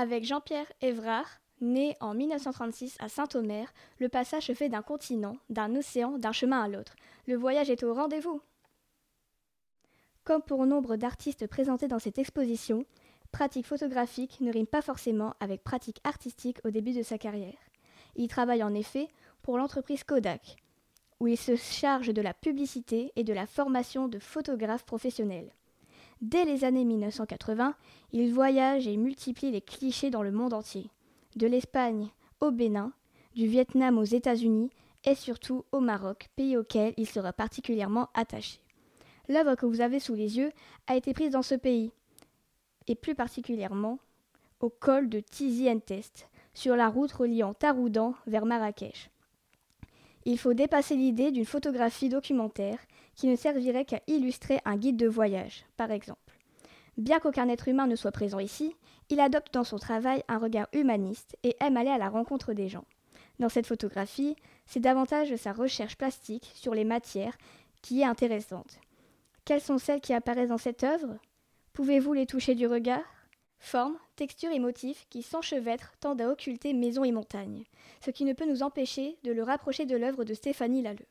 Avec Jean-Pierre Évrard, né en 1936 à Saint-Omer, le passage se fait d'un continent, d'un océan, d'un chemin à l'autre. Le voyage est au rendez-vous. Comme pour nombre d'artistes présentés dans cette exposition, pratique photographique ne rime pas forcément avec pratique artistique au début de sa carrière. Il travaille en effet pour l'entreprise Kodak, où il se charge de la publicité et de la formation de photographes professionnels. Dès les années 1980, il voyage et multiplie les clichés dans le monde entier, de l'Espagne au Bénin, du Vietnam aux États-Unis et surtout au Maroc, pays auquel il sera particulièrement attaché. L'œuvre que vous avez sous les yeux a été prise dans ce pays, et plus particulièrement au col de Tizi Test, sur la route reliant Taroudan vers Marrakech. Il faut dépasser l'idée d'une photographie documentaire qui ne servirait qu'à illustrer un guide de voyage, par exemple. Bien qu'aucun être humain ne soit présent ici, il adopte dans son travail un regard humaniste et aime aller à la rencontre des gens. Dans cette photographie, c'est davantage sa recherche plastique sur les matières qui est intéressante. Quelles sont celles qui apparaissent dans cette œuvre? Pouvez-vous les toucher du regard? Formes, textures et motifs qui s'enchevêtrent tendent à occulter maisons et montagnes, ce qui ne peut nous empêcher de le rapprocher de l'œuvre de Stéphanie Lalleux.